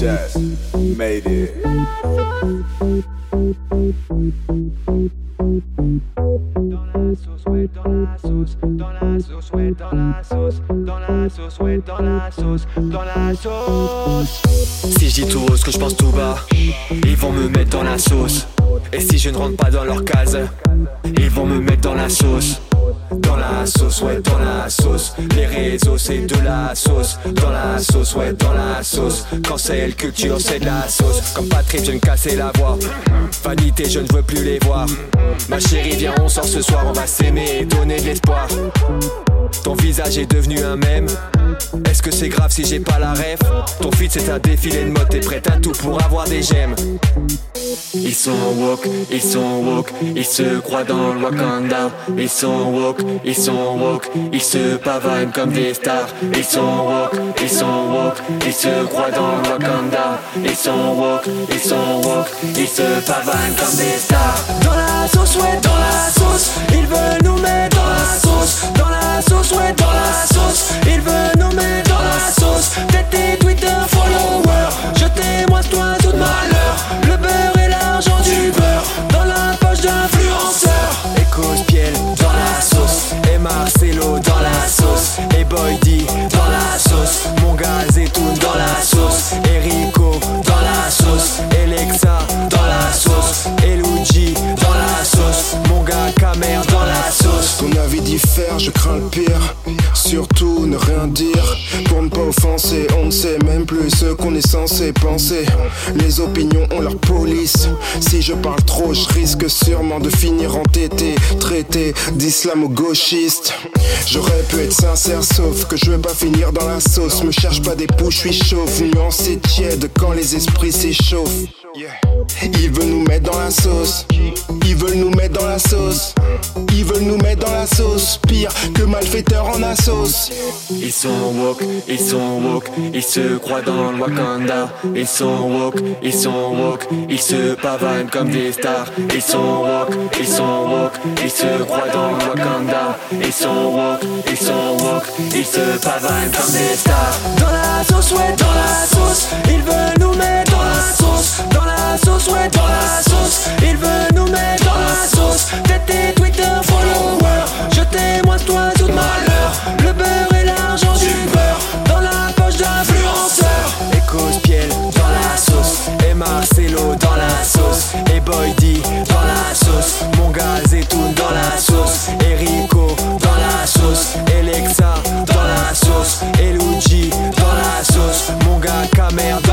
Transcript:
just made it. Dans la sauce, ouais, dans la sauce, dans la sauce, dans la sauce, dans la sauce. Si je dis tout haut ce que je pense tout bas, ils vont me mettre dans la sauce. Et si je ne rentre pas dans leur case, ils vont me mettre dans la sauce. Dans la sauce, ouais, dans la sauce. Les réseaux, c'est de la sauce. Dans la sauce, ouais, dans la sauce. Quand c'est le culture, c'est de la sauce. Comme Patrick, je de casser la voix. Vanité, je ne veux plus les voir. Ma chérie, viens, on sort ce soir, on va s'aimer et donner de l'espoir. Ton visage est devenu un mème. Est-ce que c'est grave si j'ai pas la ref? Ton feed c'est un défilé de mode, t'es prêt à tout pour avoir des gemmes. Ils sont woke, ils sont woke, ils se croient dans le Wakanda. Ils sont woke, ils sont woke, ils se pavanent comme des stars. Ils sont woke, ils sont woke, ils se croient dans le Wakanda. Ils sont woke, ils sont woke, ils se pavanent comme des stars. Dans la sauce, ouais, dans la sauce, ils veulent nous mettre je crains le pire. Surtout ne rien dire pour ne pas offenser. On ne sait même plus ce qu'on est censé penser. Les opinions ont leur police. Si je parle trop, je risque sûrement de finir entêté, traité d'islamo-gauchiste. J'aurais pu être sincère, sauf que je veux pas finir dans la sauce. Me cherche pas des pouches, je suis chauffe. Nuancé tiède quand les esprits s'échauffent. Ils veulent nous mettre dans la sauce. Ils veulent nous mettre dans la sauce. Ils veulent nous mettre dans la sauce. Pire que malfaiteur en assos. Ils sont woke, ils sont woke, ils se croient dans le Wakanda. Ils sont woke, ils sont woke, ils se pavanent comme des stars. Ils sont woke, ils sont woke, ils se croient dans le Wakanda. Ils sont woke, ils sont woke, ils se pavanent comme des stars. Dans la sauce, ouais, dans la sauce, ils veulent nous mettre dans la sauce. Et